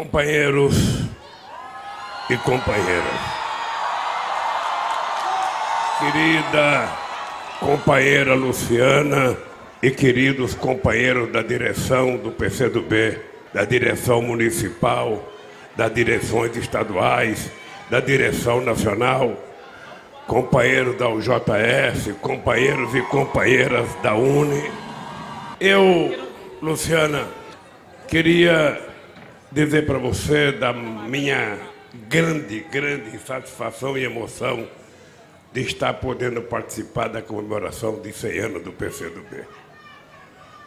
companheiros e companheiras. Querida companheira Luciana e queridos companheiros da direção do PCdoB, da direção municipal, das direções estaduais, da direção nacional, companheiros da UJS, companheiros e companheiras da UNE. Eu, Luciana, queria dizer para você da minha grande, grande satisfação e emoção de estar podendo participar da comemoração de 100 anos do PCdoB.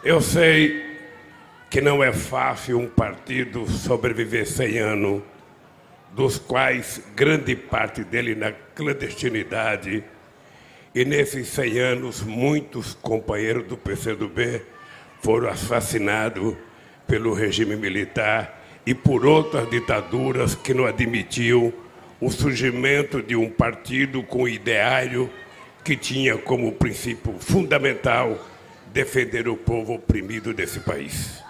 Eu sei que não é fácil um partido sobreviver 100 anos, dos quais grande parte dele na clandestinidade, e nesses 100 anos muitos companheiros do PCdoB foram assassinados pelo regime militar e por outras ditaduras que não admitiam o surgimento de um partido com ideário que tinha como princípio fundamental defender o povo oprimido desse país.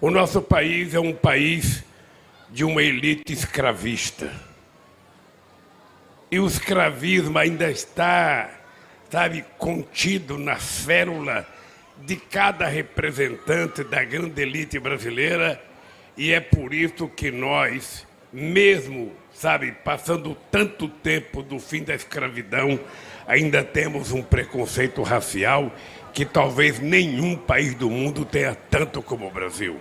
O nosso país é um país de uma elite escravista. E o escravismo ainda está, sabe, contido na célula de cada representante da grande elite brasileira e é por isso que nós, mesmo, sabe, passando tanto tempo do fim da escravidão, ainda temos um preconceito racial que talvez nenhum país do mundo tenha tanto como o Brasil.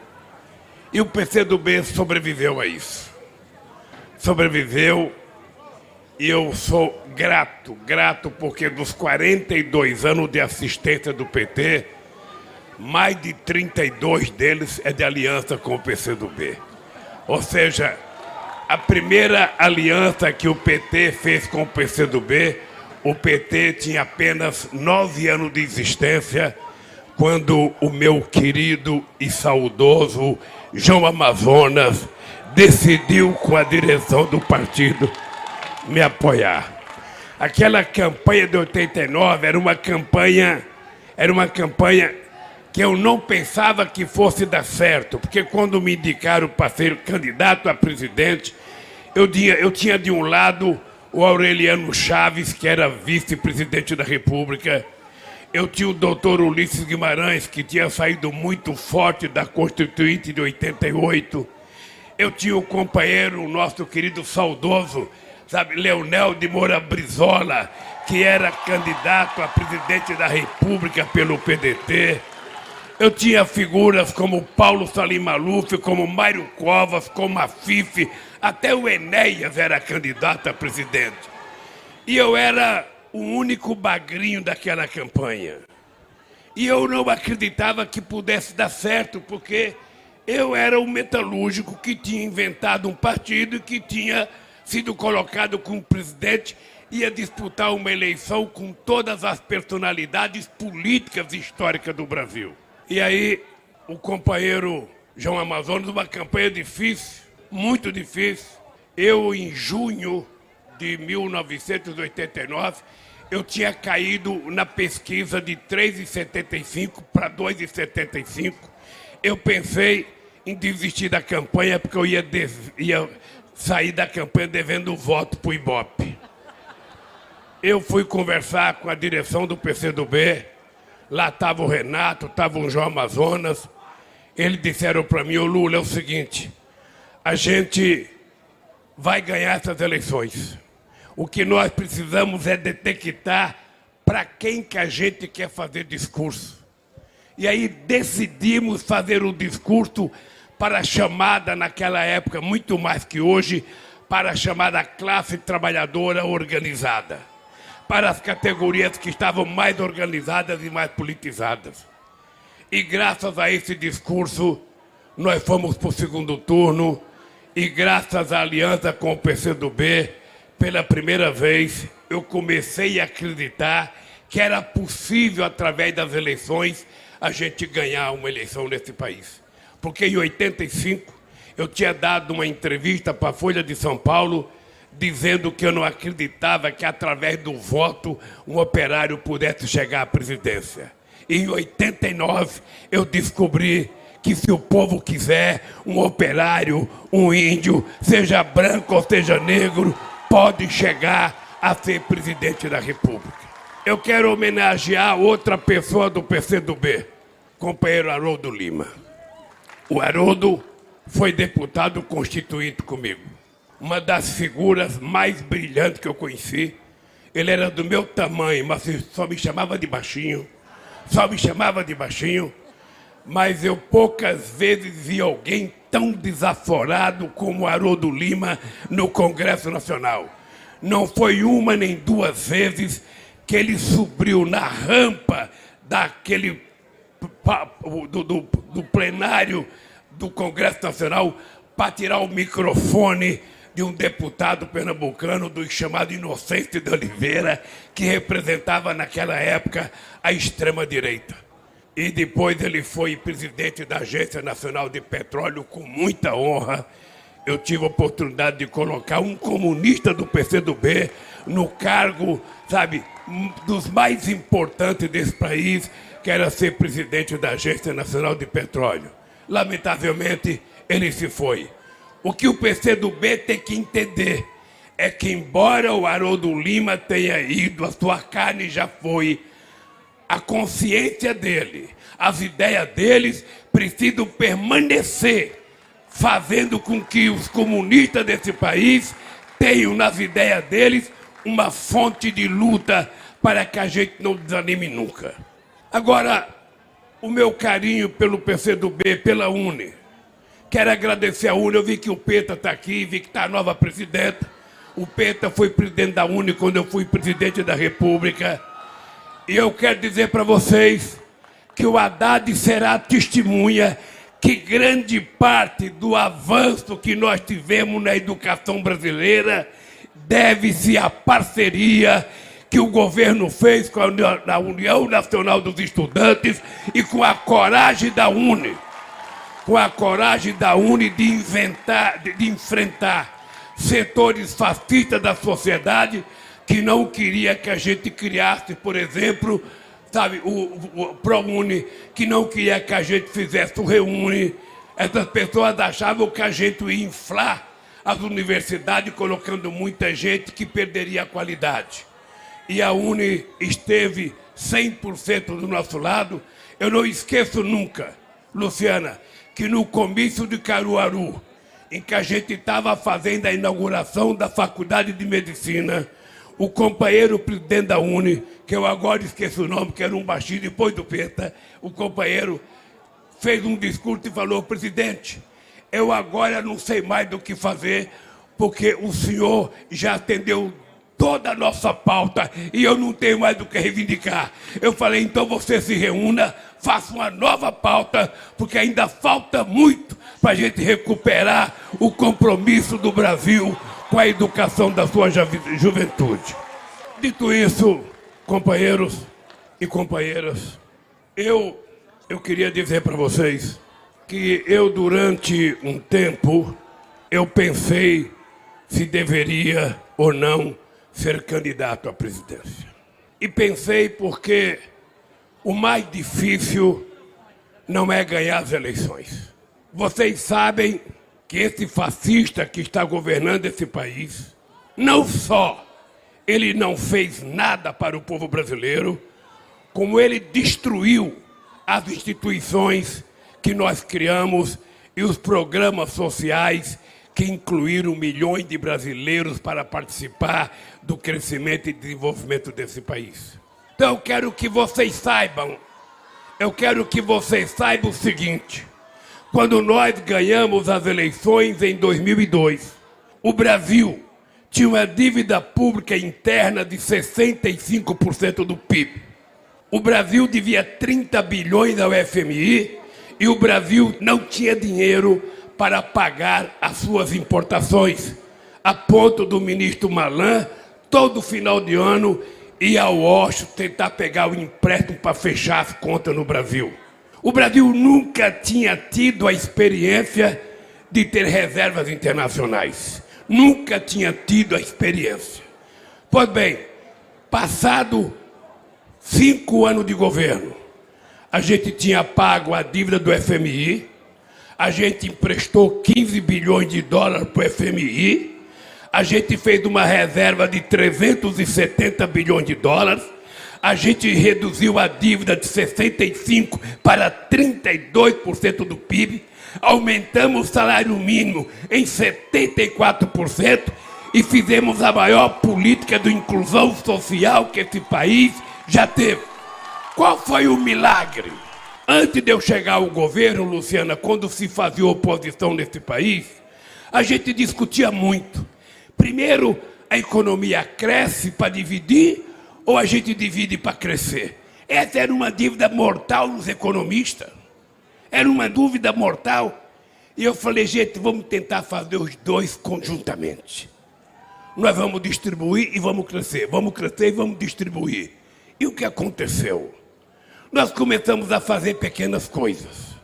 E o PCdoB sobreviveu a isso. Sobreviveu e eu sou grato, grato porque dos 42 anos de assistência do PT, mais de 32 deles é de aliança com o PCdoB. Ou seja, a primeira aliança que o PT fez com o PCdoB, o PT tinha apenas nove anos de existência, quando o meu querido e saudoso João Amazonas decidiu, com a direção do partido, me apoiar. Aquela campanha de 89 era uma campanha, era uma campanha que eu não pensava que fosse dar certo, porque quando me indicaram para ser candidato a presidente, eu tinha, eu tinha de um lado o Aureliano Chaves, que era vice-presidente da República, eu tinha o doutor Ulisses Guimarães, que tinha saído muito forte da Constituinte de 88, eu tinha o companheiro, o nosso querido saudoso, sabe, Leonel de Moura Brizola, que era candidato a presidente da República pelo PDT. Eu tinha figuras como Paulo Salim Maluf, como Mário Covas, como a Fife, até o Enéas era candidato a presidente. E eu era o único bagrinho daquela campanha. E eu não acreditava que pudesse dar certo, porque eu era o metalúrgico que tinha inventado um partido e que tinha sido colocado como presidente ia disputar uma eleição com todas as personalidades políticas históricas do Brasil. E aí, o companheiro João Amazonas, uma campanha difícil, muito difícil. Eu, em junho de 1989, eu tinha caído na pesquisa de 3,75 para 2,75. Eu pensei em desistir da campanha porque eu ia, ia sair da campanha devendo voto para o Ibope. Eu fui conversar com a direção do PCdoB Lá estava o Renato, estava o João Amazonas. Eles disseram para mim, o Lula, é o seguinte, a gente vai ganhar essas eleições. O que nós precisamos é detectar para quem que a gente quer fazer discurso. E aí decidimos fazer o discurso para a chamada, naquela época, muito mais que hoje, para a chamada classe trabalhadora organizada para as categorias que estavam mais organizadas e mais politizadas. E graças a esse discurso, nós fomos para o segundo turno e graças à aliança com o PCdoB, pela primeira vez, eu comecei a acreditar que era possível, através das eleições, a gente ganhar uma eleição nesse país. Porque em 85, eu tinha dado uma entrevista para a Folha de São Paulo dizendo que eu não acreditava que através do voto um operário pudesse chegar à presidência. Em 89 eu descobri que se o povo quiser, um operário, um índio, seja branco ou seja negro, pode chegar a ser presidente da República. Eu quero homenagear outra pessoa do PCdoB, companheiro Haroldo Lima. O Haroldo foi deputado constituinte comigo. Uma das figuras mais brilhantes que eu conheci. Ele era do meu tamanho, mas só me chamava de baixinho. Só me chamava de baixinho. Mas eu poucas vezes vi alguém tão desaforado como Haroldo Lima no Congresso Nacional. Não foi uma nem duas vezes que ele subiu na rampa daquele do, do, do plenário do Congresso Nacional para tirar o microfone de um deputado pernambucano do chamado Inocente de Oliveira, que representava naquela época a extrema-direita. E depois ele foi presidente da Agência Nacional de Petróleo com muita honra. Eu tive a oportunidade de colocar um comunista do PCdoB no cargo, sabe, dos mais importantes desse país, que era ser presidente da Agência Nacional de Petróleo. Lamentavelmente, ele se foi. O que o PCdoB tem que entender é que, embora o Haroldo Lima tenha ido, a sua carne já foi, a consciência dele, as ideias deles precisam permanecer, fazendo com que os comunistas desse país tenham nas ideias deles uma fonte de luta para que a gente não desanime nunca. Agora, o meu carinho pelo PCdoB, pela UNE. Quero agradecer a UNE, eu vi que o Peta está aqui, vi que está a nova presidenta. O Peta foi presidente da UNE quando eu fui presidente da República. E eu quero dizer para vocês que o Haddad será testemunha que grande parte do avanço que nós tivemos na educação brasileira deve-se à parceria que o governo fez com a União Nacional dos Estudantes e com a coragem da UNE, com a coragem da UNE de inventar, de, de enfrentar setores fascistas da sociedade que não queria que a gente criasse, por exemplo, sabe, o, o, o ProUni, que não queria que a gente fizesse o Reúne. Essas pessoas achavam que a gente ia inflar as universidades, colocando muita gente que perderia a qualidade e a Uni esteve 100% do nosso lado. Eu não esqueço nunca, Luciana, que no comício de Caruaru, em que a gente estava fazendo a inauguração da Faculdade de Medicina, o companheiro presidente da Uni, que eu agora esqueço o nome, que era um baixinho depois do Peta, o companheiro fez um discurso e falou: presidente, eu agora não sei mais do que fazer, porque o senhor já atendeu toda a nossa pauta e eu não tenho mais do que reivindicar. Eu falei, então você se reúna, faça uma nova pauta, porque ainda falta muito para a gente recuperar o compromisso do Brasil com a educação da sua juventude. Dito isso, companheiros e companheiras, eu, eu queria dizer para vocês que eu, durante um tempo, eu pensei se deveria ou não ser candidato à presidência. E pensei porque o mais difícil não é ganhar as eleições. Vocês sabem que esse fascista que está governando esse país, não só ele não fez nada para o povo brasileiro, como ele destruiu as instituições que nós criamos e os programas sociais que incluíram milhões de brasileiros para participar do crescimento e desenvolvimento desse país. Então eu quero que vocês saibam, eu quero que vocês saibam o seguinte: quando nós ganhamos as eleições em 2002, o Brasil tinha uma dívida pública interna de 65% do PIB. O Brasil devia 30 bilhões ao FMI e o Brasil não tinha dinheiro para pagar as suas importações, a ponto do ministro Malan, todo final de ano, ir ao Washington tentar pegar o empréstimo para fechar as contas no Brasil. O Brasil nunca tinha tido a experiência de ter reservas internacionais. Nunca tinha tido a experiência. Pois bem, passado cinco anos de governo, a gente tinha pago a dívida do FMI, a gente emprestou 15 bilhões de dólares para o FMI, a gente fez uma reserva de 370 bilhões de dólares, a gente reduziu a dívida de 65% para 32% do PIB, aumentamos o salário mínimo em 74% e fizemos a maior política de inclusão social que esse país já teve. Qual foi o milagre? Antes de eu chegar ao governo, Luciana, quando se fazia oposição nesse país, a gente discutia muito. Primeiro, a economia cresce para dividir ou a gente divide para crescer? Essa era uma dívida mortal nos economistas. Era uma dúvida mortal. E eu falei, gente, vamos tentar fazer os dois conjuntamente. Nós vamos distribuir e vamos crescer. Vamos crescer e vamos distribuir. E o que aconteceu? nós começamos a fazer pequenas coisas.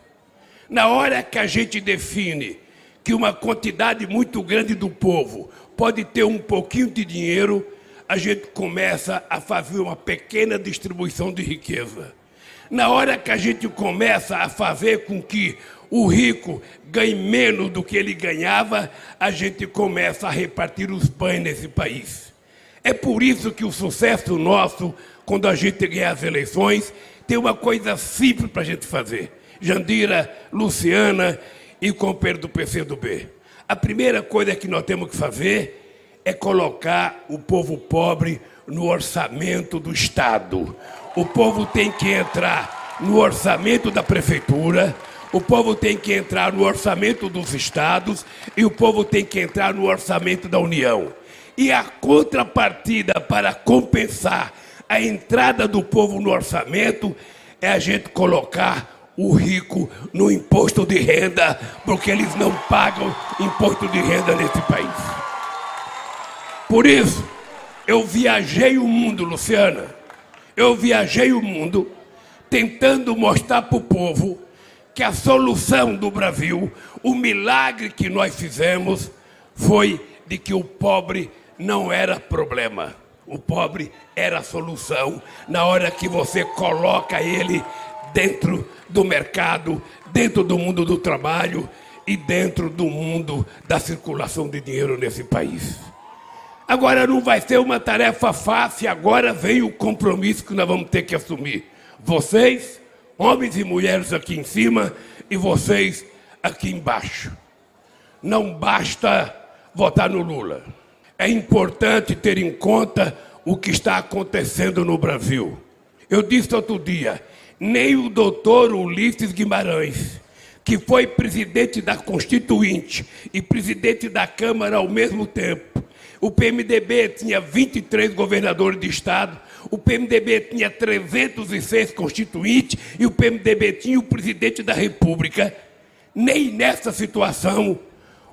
Na hora que a gente define que uma quantidade muito grande do povo pode ter um pouquinho de dinheiro, a gente começa a fazer uma pequena distribuição de riqueza. Na hora que a gente começa a fazer com que o rico ganhe menos do que ele ganhava, a gente começa a repartir os pães nesse país. É por isso que o sucesso nosso, quando a gente ganha as eleições, tem uma coisa simples para a gente fazer. Jandira, Luciana e companheiro do PCdoB. A primeira coisa que nós temos que fazer é colocar o povo pobre no orçamento do Estado. O povo tem que entrar no orçamento da prefeitura, o povo tem que entrar no orçamento dos estados e o povo tem que entrar no orçamento da União. E a contrapartida para compensar a entrada do povo no orçamento é a gente colocar o rico no imposto de renda, porque eles não pagam imposto de renda nesse país. Por isso, eu viajei o mundo, Luciana. Eu viajei o mundo tentando mostrar para o povo que a solução do Brasil, o milagre que nós fizemos, foi de que o pobre não era problema. O pobre era a solução na hora que você coloca ele dentro do mercado, dentro do mundo do trabalho e dentro do mundo da circulação de dinheiro nesse país. Agora não vai ser uma tarefa fácil, agora vem o compromisso que nós vamos ter que assumir. Vocês, homens e mulheres aqui em cima e vocês aqui embaixo. Não basta votar no Lula é importante ter em conta o que está acontecendo no Brasil. Eu disse outro dia, nem o doutor Ulisses Guimarães, que foi presidente da Constituinte e presidente da Câmara ao mesmo tempo. O PMDB tinha 23 governadores de estado, o PMDB tinha 306 constituintes e o PMDB tinha o presidente da República. Nem nessa situação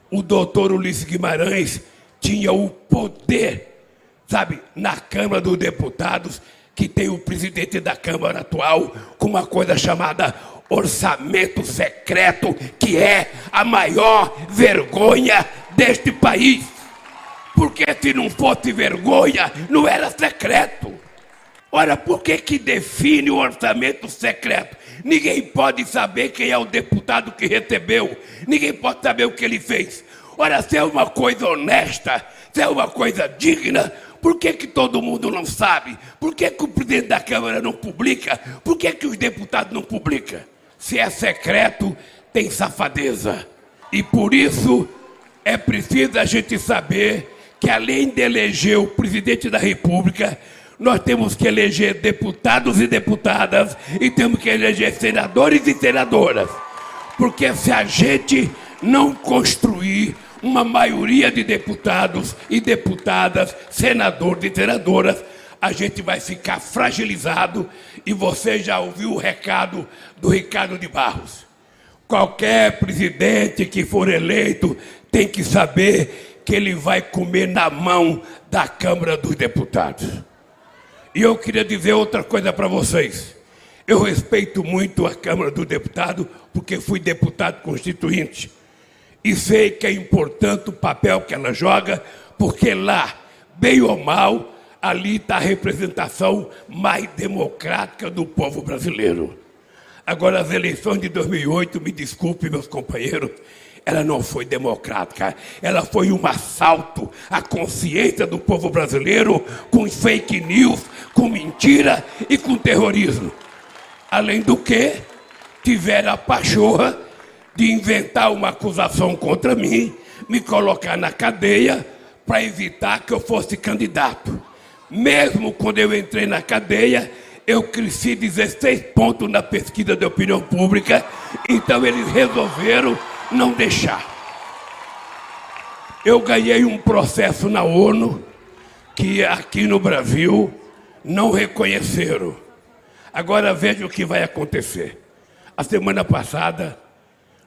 o doutor Ulisses Guimarães tinha o poder, sabe, na Câmara dos Deputados, que tem o presidente da Câmara atual com uma coisa chamada orçamento secreto, que é a maior vergonha deste país. Porque se não fosse vergonha, não era secreto. Ora, por que, que define o orçamento secreto? Ninguém pode saber quem é o deputado que recebeu. Ninguém pode saber o que ele fez. Ora, se é uma coisa honesta, se é uma coisa digna, por que, que todo mundo não sabe? Por que, que o presidente da Câmara não publica? Por que, que os deputados não publicam? Se é secreto, tem safadeza. E por isso é preciso a gente saber que, além de eleger o presidente da República, nós temos que eleger deputados e deputadas e temos que eleger senadores e senadoras. Porque se a gente não construir uma maioria de deputados e deputadas, senadores e senadoras, a gente vai ficar fragilizado e você já ouviu o recado do Ricardo de Barros. Qualquer presidente que for eleito tem que saber que ele vai comer na mão da Câmara dos Deputados. E eu queria dizer outra coisa para vocês. Eu respeito muito a Câmara dos Deputados porque fui deputado constituinte e sei que é importante o papel que ela joga, porque lá, bem ou mal, ali está a representação mais democrática do povo brasileiro. Agora, as eleições de 2008, me desculpe, meus companheiros, ela não foi democrática, ela foi um assalto à consciência do povo brasileiro com fake news, com mentira e com terrorismo. Além do que, tiveram a pachorra de inventar uma acusação contra mim, me colocar na cadeia para evitar que eu fosse candidato. Mesmo quando eu entrei na cadeia, eu cresci 16 pontos na pesquisa de opinião pública, então eles resolveram não deixar. Eu ganhei um processo na ONU que aqui no Brasil não reconheceram. Agora veja o que vai acontecer. A semana passada,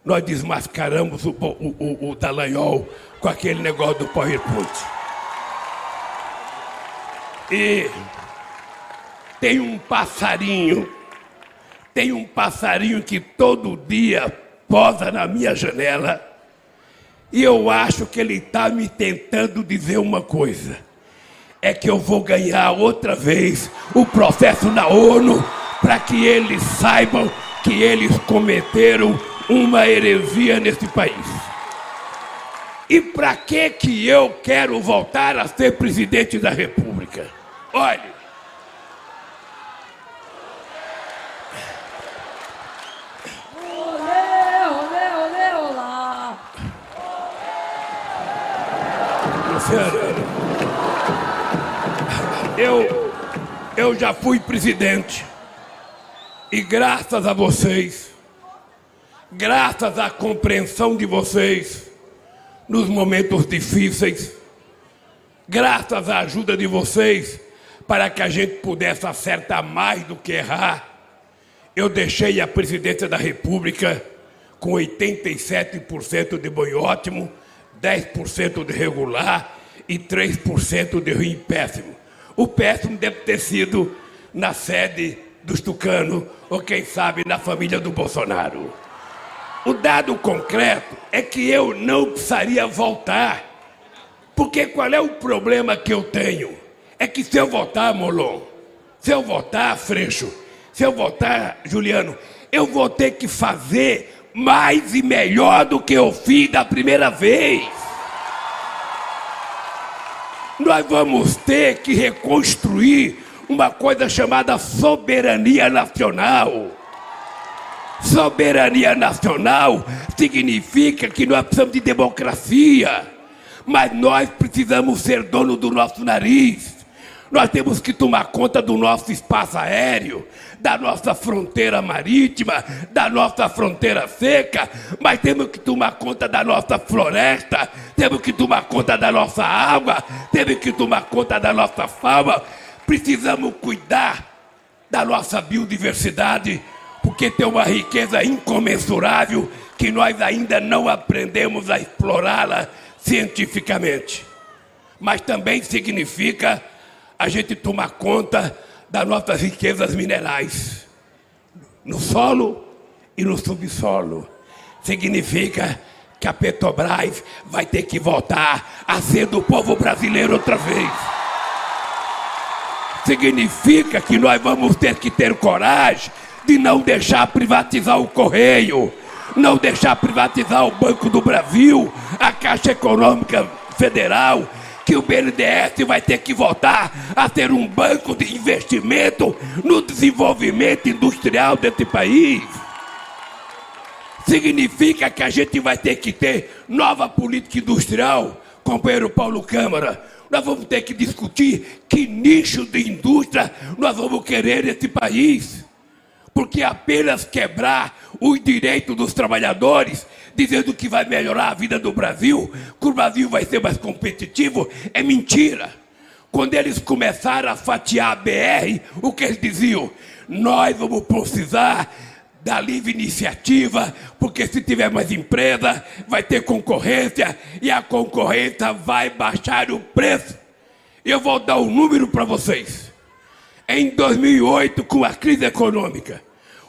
nós desmascaramos o, o, o, o Dallagnol com aquele negócio do PowerPoint. E tem um passarinho, tem um passarinho que todo dia posa na minha janela e eu acho que ele está me tentando dizer uma coisa. É que eu vou ganhar outra vez o processo na ONU para que eles saibam que eles cometeram uma heresia nesse país. E para que que eu quero voltar a ser presidente da República? Olhe, Eu, eu já fui presidente. E graças a vocês, graças à compreensão de vocês nos momentos difíceis, graças à ajuda de vocês para que a gente pudesse acertar mais do que errar, eu deixei a presidência da República com 87% de boi ótimo, 10% de regular e 3% de ruim péssimo. O péssimo deve ter sido na sede dos tucanos, ou quem sabe na família do Bolsonaro. O dado concreto é que eu não precisaria voltar. Porque qual é o problema que eu tenho? É que se eu votar, Molon, se eu votar, Freixo, se eu votar, Juliano, eu vou ter que fazer mais e melhor do que eu fiz da primeira vez. Nós vamos ter que reconstruir uma coisa chamada soberania nacional. Soberania nacional significa que nós precisamos de democracia, mas nós precisamos ser dono do nosso nariz. Nós temos que tomar conta do nosso espaço aéreo, da nossa fronteira marítima, da nossa fronteira seca, mas temos que tomar conta da nossa floresta, temos que tomar conta da nossa água, temos que tomar conta da nossa fauna. Precisamos cuidar da nossa biodiversidade, porque tem uma riqueza incomensurável que nós ainda não aprendemos a explorá-la cientificamente. Mas também significa a gente tomar conta das nossas riquezas minerais no solo e no subsolo. Significa que a Petrobras vai ter que voltar a ser do povo brasileiro outra vez. Significa que nós vamos ter que ter coragem de não deixar privatizar o Correio, não deixar privatizar o Banco do Brasil, a Caixa Econômica Federal que o BNDES vai ter que voltar a ter um banco de investimento no desenvolvimento industrial desse país. Significa que a gente vai ter que ter nova política industrial, companheiro Paulo Câmara. Nós vamos ter que discutir que nicho de indústria nós vamos querer nesse país. Porque apenas quebrar os direitos dos trabalhadores dizendo que vai melhorar a vida do Brasil, que o Brasil vai ser mais competitivo, é mentira. Quando eles começaram a fatiar a BR, o que eles diziam? Nós vamos precisar da livre iniciativa, porque se tiver mais empresa, vai ter concorrência e a concorrência vai baixar o preço. Eu vou dar um número para vocês. Em 2008, com a crise econômica,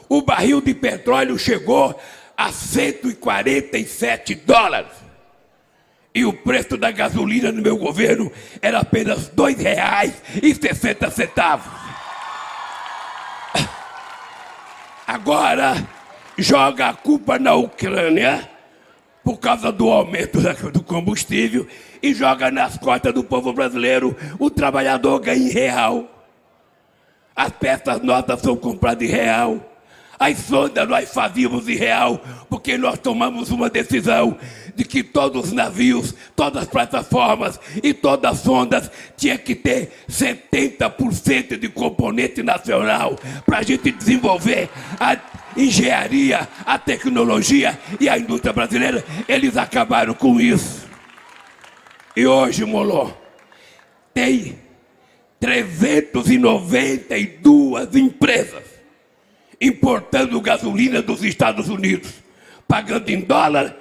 o barril de petróleo chegou a 147 dólares. E o preço da gasolina no meu governo era apenas R$ 2,60. Agora joga a culpa na Ucrânia por causa do aumento do combustível e joga nas costas do povo brasileiro. O trabalhador ganha em real. As peças nossas são compradas em real. As sondas nós fazíamos em real, porque nós tomamos uma decisão de que todos os navios, todas as plataformas e todas as sondas tinham que ter 70% de componente nacional para a gente desenvolver a engenharia, a tecnologia e a indústria brasileira. Eles acabaram com isso. E hoje, Moló, tem 392 empresas importando gasolina dos Estados Unidos, pagando em dólar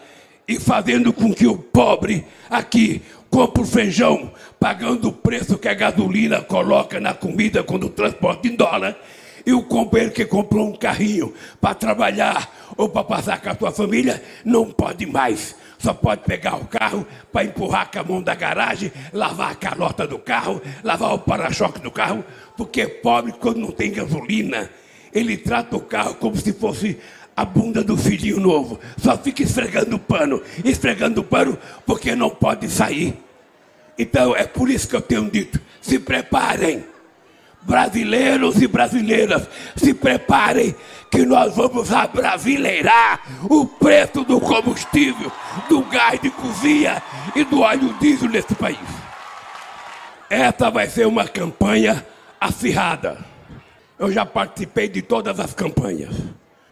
e fazendo com que o pobre aqui compre o feijão, pagando o preço que a gasolina coloca na comida quando transporta em dólar, e o companheiro que comprou um carrinho para trabalhar ou para passar com a sua família não pode mais. Só pode pegar o carro para empurrar com a mão da garagem, lavar a calota do carro, lavar o para-choque do carro, porque pobre, quando não tem gasolina, ele trata o carro como se fosse a bunda do filhinho novo. Só fica esfregando o pano, esfregando o pano, porque não pode sair. Então é por isso que eu tenho dito: se preparem, brasileiros e brasileiras, se preparem, que nós vamos abrasileirar o preço do combustível, do gás de cozinha e do óleo diesel nesse país. Essa vai ser uma campanha acirrada. Eu já participei de todas as campanhas.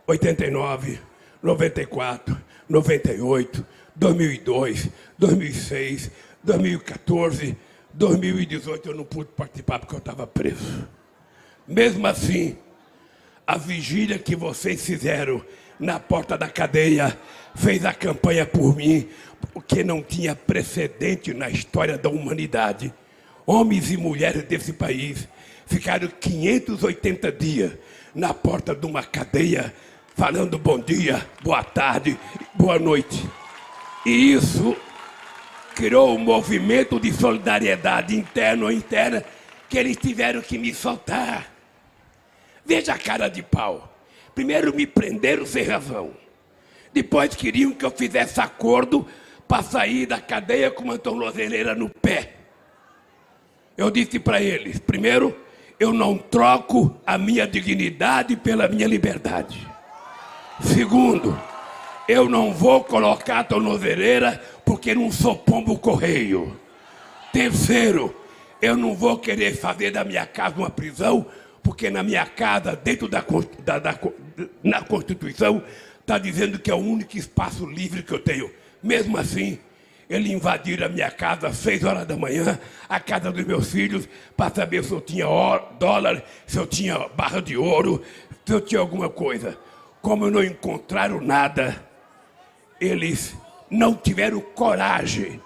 89, 94, 98, 2002, 2006, 2014, 2018 eu não pude participar porque eu estava preso. Mesmo assim, a vigília que vocês fizeram na porta da cadeia fez a campanha por mim, porque não tinha precedente na história da humanidade. Homens e mulheres desse país ficaram 580 dias na porta de uma cadeia falando bom dia, boa tarde, boa noite. E isso criou um movimento de solidariedade interno ou interna que eles tiveram que me soltar. Veja a cara de pau. Primeiro me prenderam sem razão. Depois queriam que eu fizesse acordo para sair da cadeia com uma tornozeleira no pé. Eu disse para eles: primeiro, eu não troco a minha dignidade pela minha liberdade. Segundo, eu não vou colocar a tornozeleira porque não sou pombo correio. Terceiro, eu não vou querer fazer da minha casa uma prisão, porque na minha casa, dentro da, da, da na Constituição, está dizendo que é o único espaço livre que eu tenho. Mesmo assim, ele invadiram a minha casa às seis horas da manhã, a casa dos meus filhos, para saber se eu tinha dólar, se eu tinha barra de ouro, se eu tinha alguma coisa. Como não encontraram nada, eles não tiveram coragem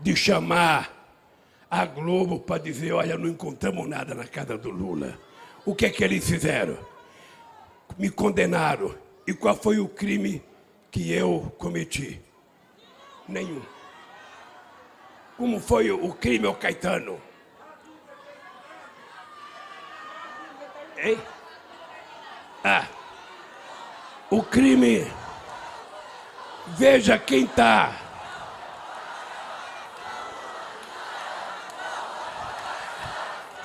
de chamar a Globo para dizer: olha, não encontramos nada na casa do Lula. O que é que eles fizeram? Me condenaram. E qual foi o crime que eu cometi? Nenhum. Como foi o crime ao Caetano? Hein? Ah. O crime. Veja quem está.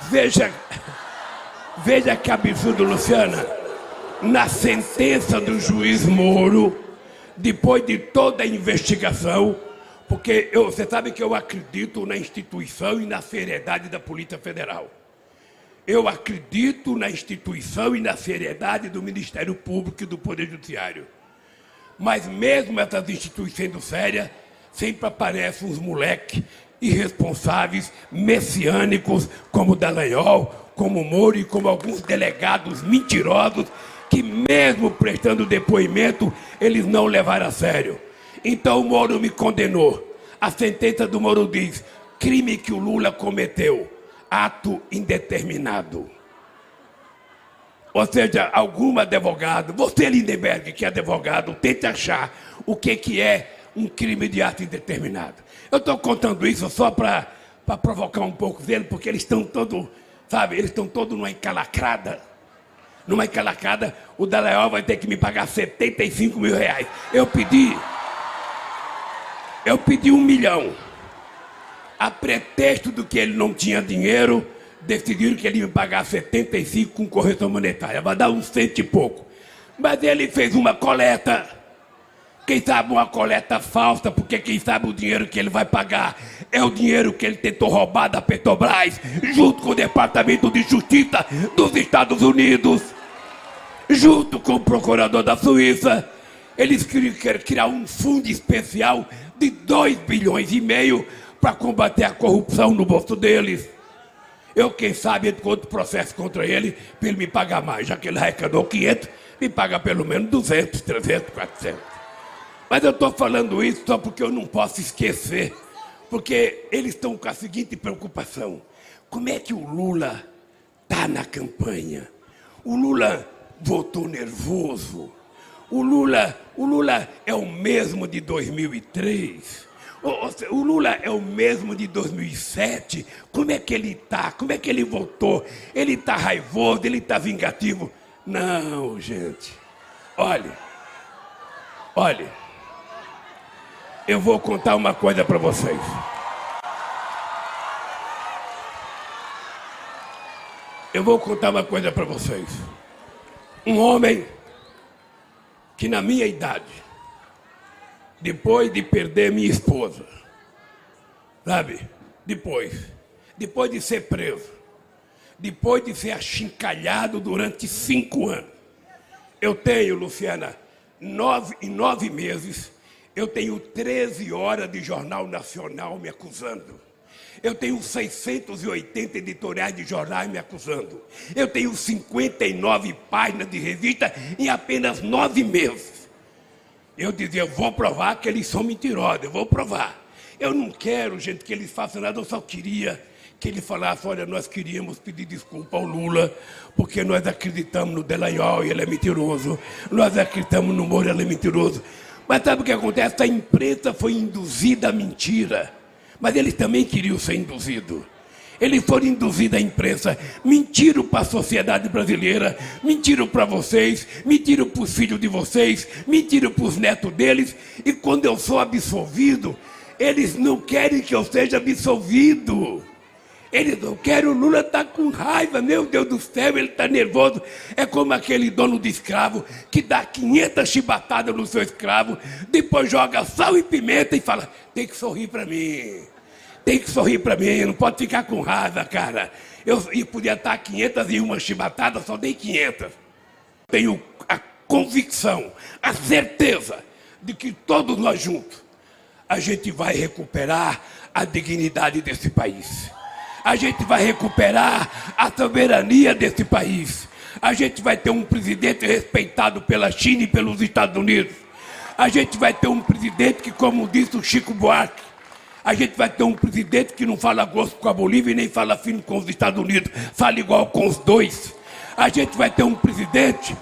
Veja, veja que absurdo, Luciana. Na sentença do juiz Moro, depois de toda a investigação, porque eu, você sabe que eu acredito na instituição e na seriedade da Polícia Federal. Eu acredito na instituição e na seriedade do Ministério Público e do Poder Judiciário. Mas mesmo essas instituições sendo sérias, sempre aparecem uns moleques irresponsáveis, messiânicos, como Dallagnol, como Moro e como alguns delegados mentirosos, que mesmo prestando depoimento, eles não levaram a sério. Então o Moro me condenou. A sentença do Moro diz: crime que o Lula cometeu ato indeterminado. Ou seja, algum advogado, você Lindenberg, que é advogado, tente achar o que, que é um crime de ato indeterminado. Eu estou contando isso só para provocar um pouco dele, porque eles estão todos, sabe, eles estão todos numa encalacrada. numa encalacada, o Dallagnol vai ter que me pagar 75 mil reais. Eu pedi. Eu pedi um milhão. A pretexto do que ele não tinha dinheiro, decidiram que ele ia me pagar 75 com correção monetária. Vai dar um cento e pouco. Mas ele fez uma coleta. Quem sabe uma coleta falsa, porque quem sabe o dinheiro que ele vai pagar é o dinheiro que ele tentou roubar da Petrobras, junto com o Departamento de Justiça dos Estados Unidos junto com o procurador da Suíça, eles queriam criar um fundo especial de 2 bilhões e meio para combater a corrupção no bolso deles. Eu, quem sabe, entro processo contra ele para ele me pagar mais. Já que ele arrecadou 500, me paga pelo menos 200, 300, 400. Mas eu estou falando isso só porque eu não posso esquecer. Porque eles estão com a seguinte preocupação: como é que o Lula está na campanha? O Lula votou nervoso. O Lula, o Lula é o mesmo de 2003. O, o Lula é o mesmo de 2007. Como é que ele está? Como é que ele votou? Ele está raivoso? Ele está vingativo? Não, gente. Olhe, olhe. Eu vou contar uma coisa para vocês. Eu vou contar uma coisa para vocês. Um homem que na minha idade, depois de perder minha esposa, sabe? Depois, depois de ser preso, depois de ser achincalhado durante cinco anos, eu tenho, Luciana, nove, em nove meses, eu tenho 13 horas de jornal nacional me acusando. Eu tenho 680 editoriais de jornais me acusando. Eu tenho 59 páginas de revista em apenas nove meses. Eu dizia, eu vou provar que eles são mentirosos, eu vou provar. Eu não quero, gente, que eles façam nada, eu só queria que ele falasse, olha, nós queríamos pedir desculpa ao Lula, porque nós acreditamos no Delanhol e ele é mentiroso. Nós acreditamos no Moro, ele é mentiroso. Mas sabe o que acontece? A imprensa foi induzida à mentira. Mas eles também queriam ser induzidos. Eles foram induzidos à imprensa, mentiram para a sociedade brasileira, mentiram para vocês, mentiram para os filhos de vocês, mentiram para os netos deles, e quando eu sou absolvido, eles não querem que eu seja absolvido. Eles não querem, o Lula está com raiva, meu Deus do céu, ele está nervoso. É como aquele dono de escravo que dá 500 chibatadas no seu escravo, depois joga sal e pimenta e fala: tem que sorrir para mim, tem que sorrir para mim, não pode ficar com raiva, cara. Eu, eu podia estar 501 chibatadas, só dei 500. Tenho a convicção, a certeza de que todos nós juntos a gente vai recuperar a dignidade desse país a gente vai recuperar a soberania desse país. A gente vai ter um presidente respeitado pela China e pelos Estados Unidos. A gente vai ter um presidente que, como disse o Chico Buarque, a gente vai ter um presidente que não fala gosto com a Bolívia e nem fala fino com os Estados Unidos, fala igual com os dois. A gente vai ter um presidente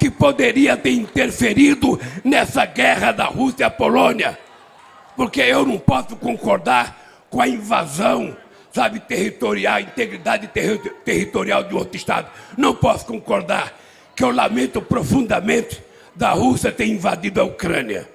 que poderia ter interferido nessa guerra da Rússia à Polônia, porque eu não posso concordar com a invasão sabe, territorial, integridade ter territorial de outro Estado. Não posso concordar que eu lamento profundamente da Rússia ter invadido a Ucrânia.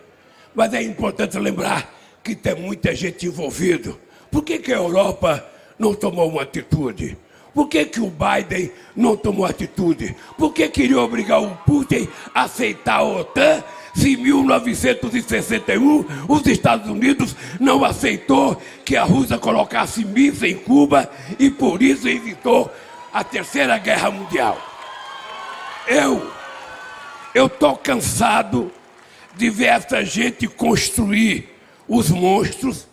Mas é importante lembrar que tem muita gente envolvida. Por que, que a Europa não tomou uma atitude? Por que, que o Biden não tomou atitude? Por que queria obrigar o Putin a aceitar a OTAN se em 1961 os Estados Unidos não aceitou que a Rússia colocasse mísseis em Cuba e por isso evitou a Terceira Guerra Mundial. Eu, eu estou cansado de ver essa gente construir os monstros,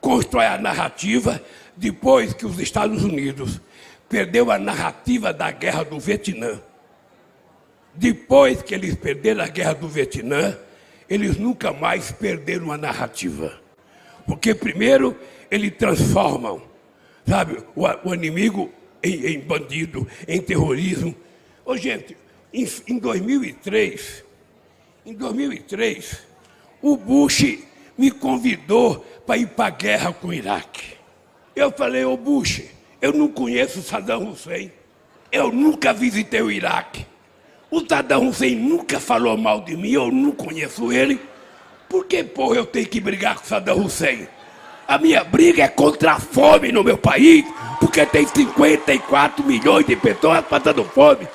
constrói a narrativa, depois que os Estados Unidos perdeu a narrativa da guerra do Vietnã depois que eles perderam a guerra do Vietnã, eles nunca mais perderam a narrativa. Porque primeiro eles transformam, sabe, o, o inimigo em, em, bandido, em terrorismo. Ô gente, em, em 2003, em 2003, o Bush me convidou para ir para a guerra com o Iraque. Eu falei, ô Bush, eu não conheço Saddam Hussein, eu nunca visitei o Iraque. O Saddam Hussein nunca falou mal de mim, eu não conheço ele. Por que, porra, eu tenho que brigar com o Saddam Hussein? A minha briga é contra a fome no meu país, porque tem 54 milhões de pessoas passando fome.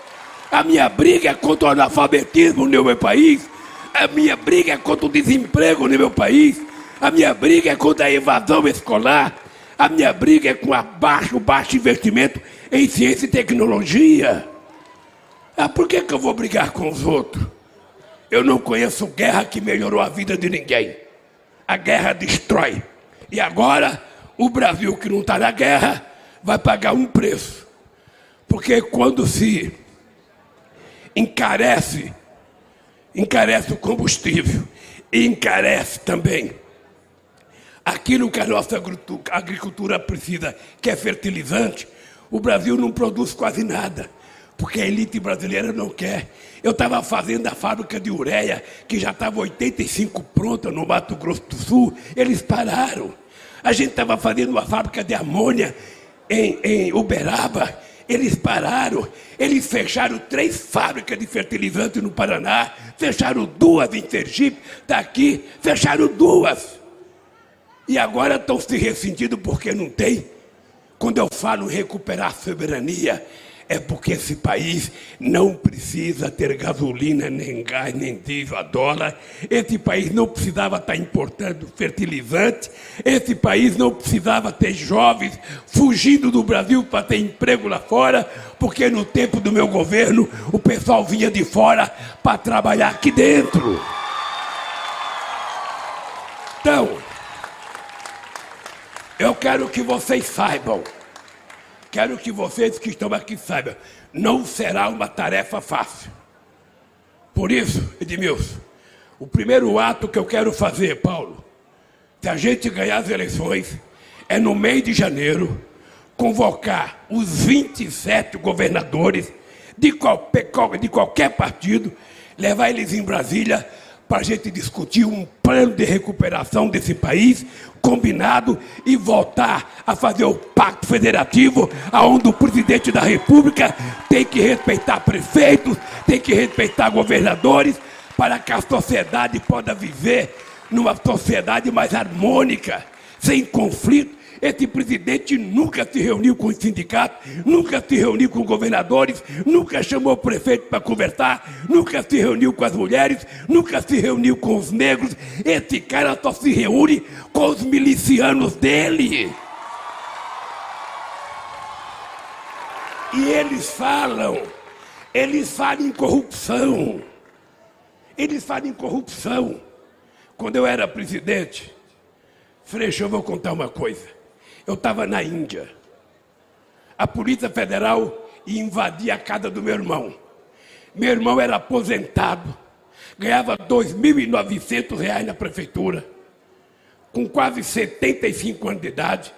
A minha briga é contra o analfabetismo no meu país. A minha briga é contra o desemprego no meu país. A minha briga é contra a evasão escolar. A minha briga é com a baixo, baixo investimento em ciência e tecnologia. Ah, por que, que eu vou brigar com os outros? Eu não conheço guerra que melhorou a vida de ninguém. A guerra destrói. E agora, o Brasil que não está na guerra vai pagar um preço. Porque quando se encarece, encarece o combustível e encarece também aquilo que a nossa agricultura precisa, que é fertilizante, o Brasil não produz quase nada porque a elite brasileira não quer. Eu estava fazendo a fábrica de ureia, que já estava 85 pronta no Mato Grosso do Sul, eles pararam. A gente estava fazendo uma fábrica de amônia em, em Uberaba, eles pararam. Eles fecharam três fábricas de fertilizante no Paraná, fecharam duas em Sergipe, daqui fecharam duas. E agora estão se ressentindo porque não tem. Quando eu falo em recuperar a soberania, é porque esse país não precisa ter gasolina, nem gás, nem diesel a dólar. Esse país não precisava estar importando fertilizante. Esse país não precisava ter jovens fugindo do Brasil para ter emprego lá fora, porque no tempo do meu governo o pessoal vinha de fora para trabalhar aqui dentro. Então, eu quero que vocês saibam Quero que vocês que estão aqui saibam, não será uma tarefa fácil. Por isso, Edmilson, o primeiro ato que eu quero fazer, Paulo, se a gente ganhar as eleições, é no mês de janeiro convocar os 27 governadores de qualquer, de qualquer partido, levar eles em Brasília para a gente discutir um plano de recuperação desse país combinado e voltar a fazer o pacto federativo, aonde o presidente da República tem que respeitar prefeitos, tem que respeitar governadores, para que a sociedade possa viver numa sociedade mais harmônica, sem conflito esse presidente nunca se reuniu com os sindicatos, nunca se reuniu com governadores, nunca chamou o prefeito para conversar, nunca se reuniu com as mulheres, nunca se reuniu com os negros. Esse cara só se reúne com os milicianos dele. E eles falam, eles falam em corrupção. Eles falam em corrupção. Quando eu era presidente, Freixo, eu vou contar uma coisa. Eu estava na Índia. A Polícia Federal ia invadir a casa do meu irmão. Meu irmão era aposentado, ganhava R$ 2.900 na prefeitura, com quase 75 anos de idade,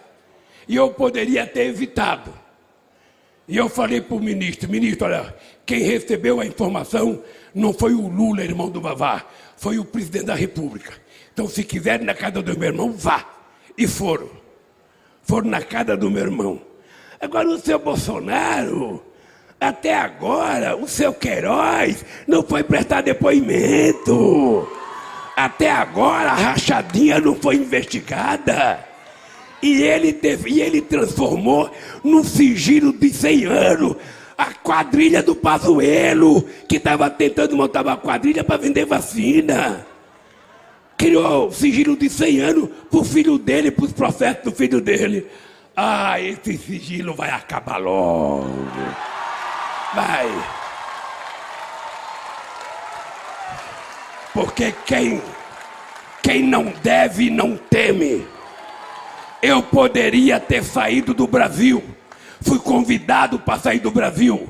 e eu poderia ter evitado. E eu falei para o ministro: ministro, olha, quem recebeu a informação não foi o Lula, irmão do Vavá, foi o presidente da República. Então, se quiserem na casa do meu irmão, vá. E foram foram na casa do meu irmão. Agora, o seu Bolsonaro, até agora, o seu Queiroz não foi prestar depoimento. Até agora, a rachadinha não foi investigada. E ele, teve, e ele transformou num sigilo de 100 anos a quadrilha do Pazuelo, que estava tentando montar uma quadrilha para vender vacina criou sigilo de 100 anos para o filho dele, para os profetas do filho dele. Ah, esse sigilo vai acabar logo. Vai. Porque quem, quem não deve, não teme. Eu poderia ter saído do Brasil. Fui convidado para sair do Brasil.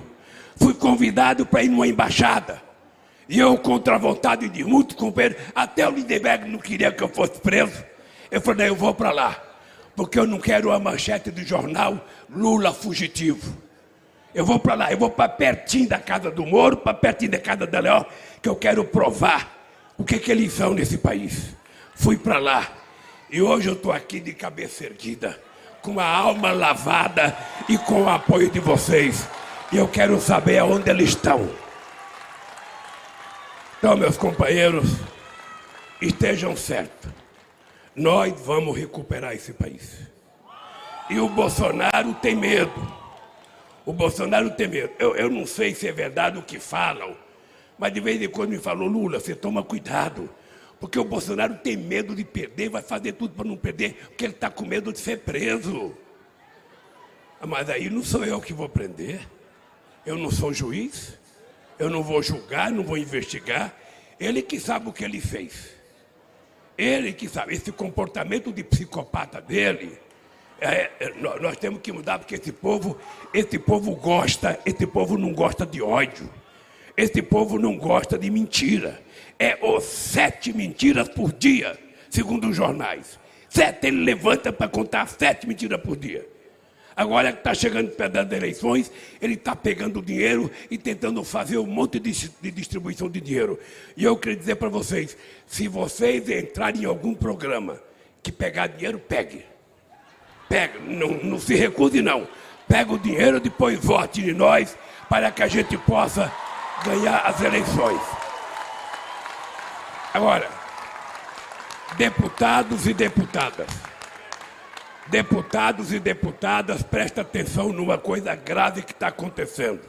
Fui convidado para ir numa embaixada. E eu, contra a vontade de muitos companheiros, até o Lindenberg não queria que eu fosse preso. Eu falei, eu vou para lá, porque eu não quero a manchete do jornal Lula fugitivo. Eu vou para lá, eu vou para pertinho da casa do Moro, para pertinho da casa da Leão, que eu quero provar o que, que eles são nesse país. Fui para lá e hoje eu estou aqui de cabeça erguida, com a alma lavada e com o apoio de vocês. E eu quero saber aonde eles estão. Então, meus companheiros, estejam certos. Nós vamos recuperar esse país. E o Bolsonaro tem medo. O Bolsonaro tem medo. Eu, eu não sei se é verdade o que falam, mas de vez em quando me falou, Lula, você toma cuidado. Porque o Bolsonaro tem medo de perder, vai fazer tudo para não perder, porque ele está com medo de ser preso. Mas aí não sou eu que vou prender. Eu não sou juiz. Eu não vou julgar, não vou investigar. Ele que sabe o que ele fez. Ele que sabe. Esse comportamento de psicopata dele, é, é, nós temos que mudar porque esse povo, esse povo gosta, esse povo não gosta de ódio. Esse povo não gosta de mentira. É os sete mentiras por dia, segundo os jornais. Sete, ele levanta para contar sete mentiras por dia. Agora que está chegando perto das eleições, ele está pegando dinheiro e tentando fazer um monte de, de distribuição de dinheiro. E eu queria dizer para vocês: se vocês entrarem em algum programa que pegar dinheiro, pegue. Pega, não, não se recuse não. Pega o dinheiro, depois vote de nós para que a gente possa ganhar as eleições. Agora, deputados e deputadas. Deputados e deputadas, presta atenção numa coisa grave que está acontecendo.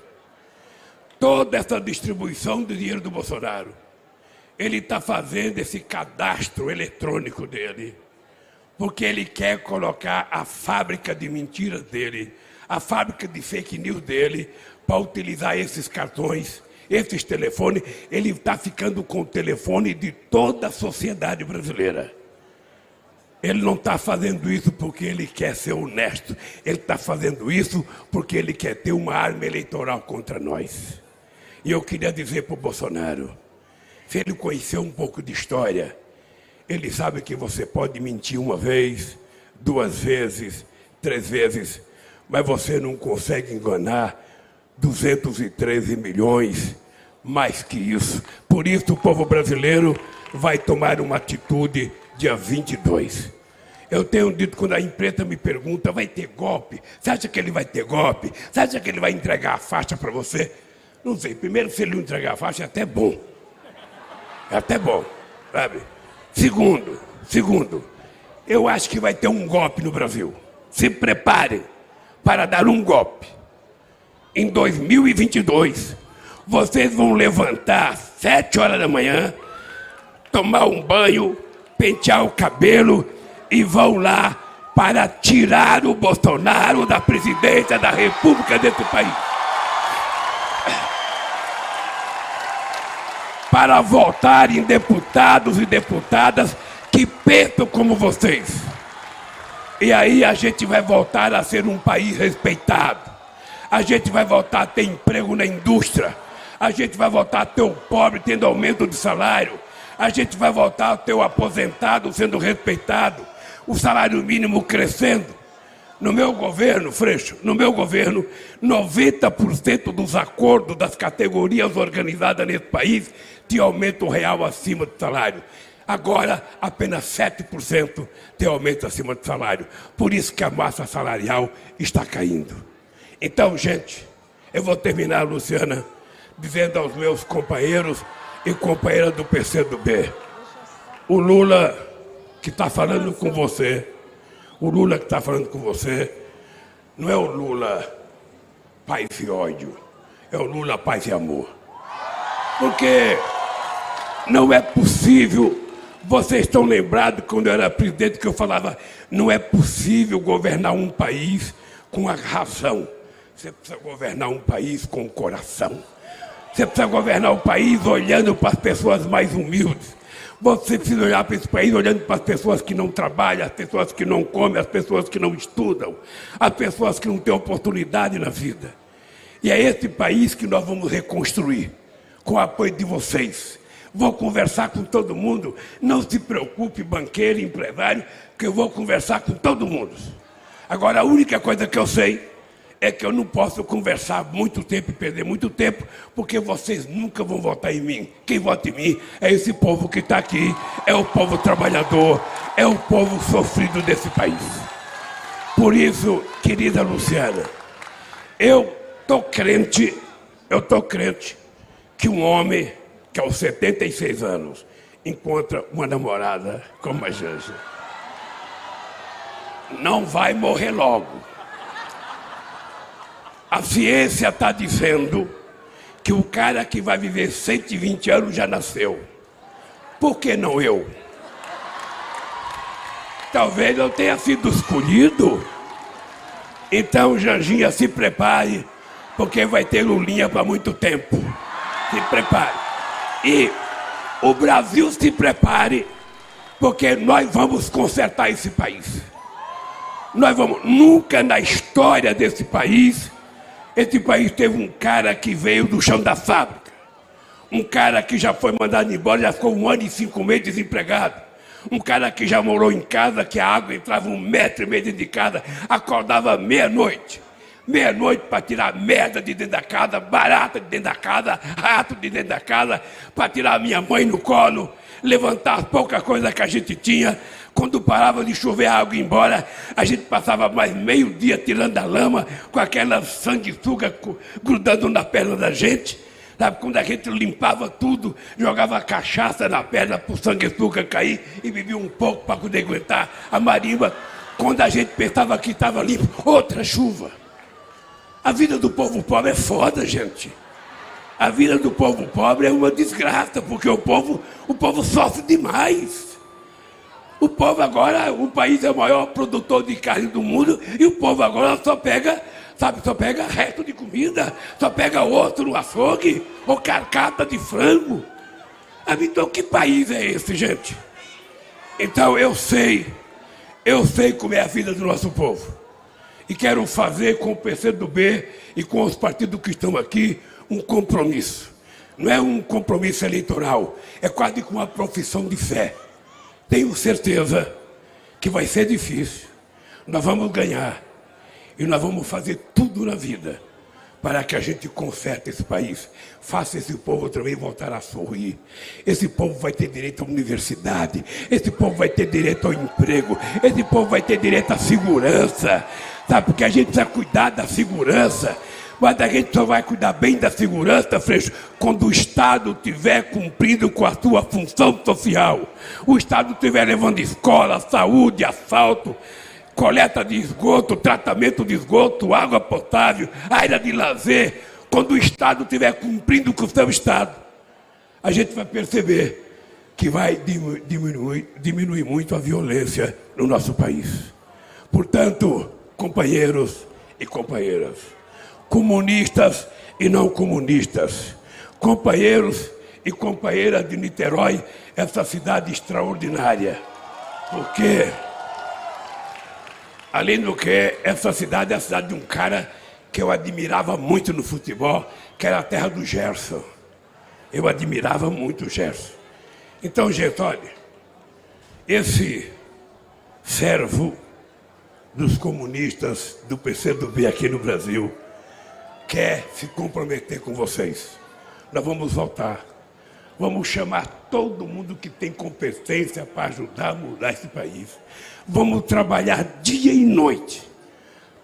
Toda essa distribuição do dinheiro do Bolsonaro, ele está fazendo esse cadastro eletrônico dele, porque ele quer colocar a fábrica de mentiras dele, a fábrica de fake news dele, para utilizar esses cartões, esses telefones. Ele está ficando com o telefone de toda a sociedade brasileira. Ele não está fazendo isso porque ele quer ser honesto. Ele está fazendo isso porque ele quer ter uma arma eleitoral contra nós. E eu queria dizer para o Bolsonaro: se ele conhecer um pouco de história, ele sabe que você pode mentir uma vez, duas vezes, três vezes, mas você não consegue enganar 213 milhões, mais que isso. Por isso, o povo brasileiro vai tomar uma atitude dia 22. Eu tenho dito, quando a imprensa me pergunta, vai ter golpe? Você acha que ele vai ter golpe? Você acha que ele vai entregar a faixa para você? Não sei. Primeiro, se ele não entregar a faixa, é até bom. É até bom, sabe? Segundo, segundo, eu acho que vai ter um golpe no Brasil. Se prepare para dar um golpe. Em 2022, vocês vão levantar às sete horas da manhã, tomar um banho, pentear o cabelo e vão lá para tirar o Bolsonaro da presidência da República desse país. Para votarem deputados e deputadas que pensam como vocês. E aí a gente vai voltar a ser um país respeitado. A gente vai voltar a ter emprego na indústria. A gente vai voltar a ter o pobre tendo aumento de salário a gente vai voltar a ter o aposentado sendo respeitado, o salário mínimo crescendo. No meu governo, Freixo, no meu governo, 90% dos acordos das categorias organizadas nesse país tinham aumento real acima do salário. Agora, apenas 7% tem aumento acima do salário. Por isso que a massa salarial está caindo. Então, gente, eu vou terminar, Luciana, dizendo aos meus companheiros e companheira do PCdoB. O Lula que está falando com você, o Lula que está falando com você, não é o Lula paz e ódio, é o Lula paz e amor. Porque não é possível, vocês estão lembrados quando eu era presidente que eu falava, não é possível governar um país com a razão. Você precisa governar um país com o coração. Você precisa governar o país olhando para as pessoas mais humildes. Você precisa olhar para esse país olhando para as pessoas que não trabalham, as pessoas que não comem, as pessoas que não estudam, as pessoas que não têm oportunidade na vida. E é esse país que nós vamos reconstruir, com o apoio de vocês. Vou conversar com todo mundo. Não se preocupe, banqueiro, empresário, que eu vou conversar com todo mundo. Agora, a única coisa que eu sei é que eu não posso conversar muito tempo e perder muito tempo, porque vocês nunca vão votar em mim. Quem vota em mim é esse povo que está aqui, é o povo trabalhador, é o povo sofrido desse país. Por isso, querida Luciana, eu estou crente, eu estou crente que um homem que aos 76 anos encontra uma namorada como a Janja. Não vai morrer logo. A ciência está dizendo que o cara que vai viver 120 anos já nasceu. Por que não eu? Talvez eu tenha sido escolhido. Então, Janjinha, se prepare, porque vai ter Lulinha para muito tempo. Se prepare. E o Brasil se prepare, porque nós vamos consertar esse país. Nós vamos, nunca na história desse país, esse país teve um cara que veio do chão da fábrica. Um cara que já foi mandado embora, já ficou um ano e cinco meses desempregado. Um cara que já morou em casa, que a água entrava um metro e meio dentro de casa, acordava meia-noite. Meia-noite para tirar merda de dentro da casa, barata de dentro da casa, rato de dentro da casa, para tirar minha mãe no colo, levantar as poucas coisas que a gente tinha. Quando parava de chover a água embora, a gente passava mais meio dia tirando a lama, com aquela sanguessuga grudando na perna da gente. Sabe, quando a gente limpava tudo, jogava cachaça na perna para o sanguessuga cair e bebia um pouco para poder aguentar a marimba. Quando a gente pensava que estava limpo, outra chuva. A vida do povo pobre é foda, gente. A vida do povo pobre é uma desgraça, porque o povo, o povo sofre demais. O povo agora, o país é o maior produtor de carne do mundo e o povo agora só pega Sabe, só pega resto de comida, só pega osso no açougue, ou carcata de frango. Então, que país é esse, gente? Então, eu sei, eu sei como é a vida do nosso povo. E quero fazer com o PCdoB e com os partidos que estão aqui um compromisso. Não é um compromisso eleitoral, é quase com uma profissão de fé. Tenho certeza que vai ser difícil. Nós vamos ganhar e nós vamos fazer tudo na vida para que a gente conserte esse país, faça esse povo também voltar a sorrir. Esse povo vai ter direito à universidade, esse povo vai ter direito ao emprego, esse povo vai ter direito à segurança, sabe? Porque a gente precisa cuidar da segurança. Mas a gente só vai cuidar bem da segurança, Freixo, quando o Estado estiver cumprindo com a sua função social. O Estado estiver levando escola, saúde, asfalto, coleta de esgoto, tratamento de esgoto, água potável, área de lazer, quando o Estado estiver cumprindo com o seu Estado, a gente vai perceber que vai diminuir, diminuir muito a violência no nosso país. Portanto, companheiros e companheiras, comunistas e não comunistas, companheiros e companheiras de Niterói, essa cidade extraordinária, porque Além do que, essa cidade é a cidade de um cara que eu admirava muito no futebol, que era a terra do Gerson. Eu admirava muito o Gerson. Então, gente, olha, esse servo dos comunistas do PCdoB aqui no Brasil quer se comprometer com vocês. Nós vamos voltar. Vamos chamar todo mundo que tem competência para ajudar a mudar esse país. Vamos trabalhar dia e noite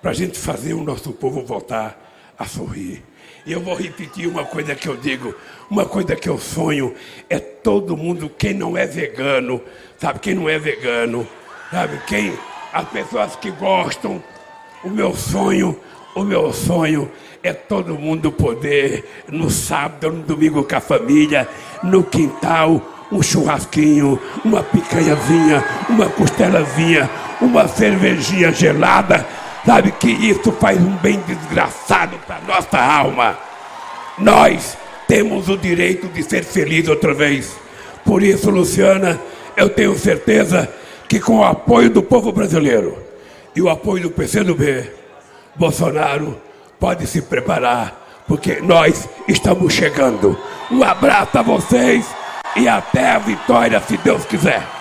para a gente fazer o nosso povo voltar a sorrir. E eu vou repetir uma coisa que eu digo, uma coisa que eu sonho, é todo mundo, quem não é vegano, sabe, quem não é vegano, sabe, quem, as pessoas que gostam, o meu sonho, o meu sonho é todo mundo poder, no sábado, no domingo com a família, no quintal, um churrasquinho, uma picanhazinha, uma costelazinha, uma cervejinha gelada, sabe que isso faz um bem desgraçado para nossa alma. Nós temos o direito de ser felizes outra vez. Por isso, Luciana, eu tenho certeza que com o apoio do povo brasileiro e o apoio do PCdoB, Bolsonaro pode se preparar, porque nós estamos chegando. Um abraço a vocês e até a vitória, se Deus quiser.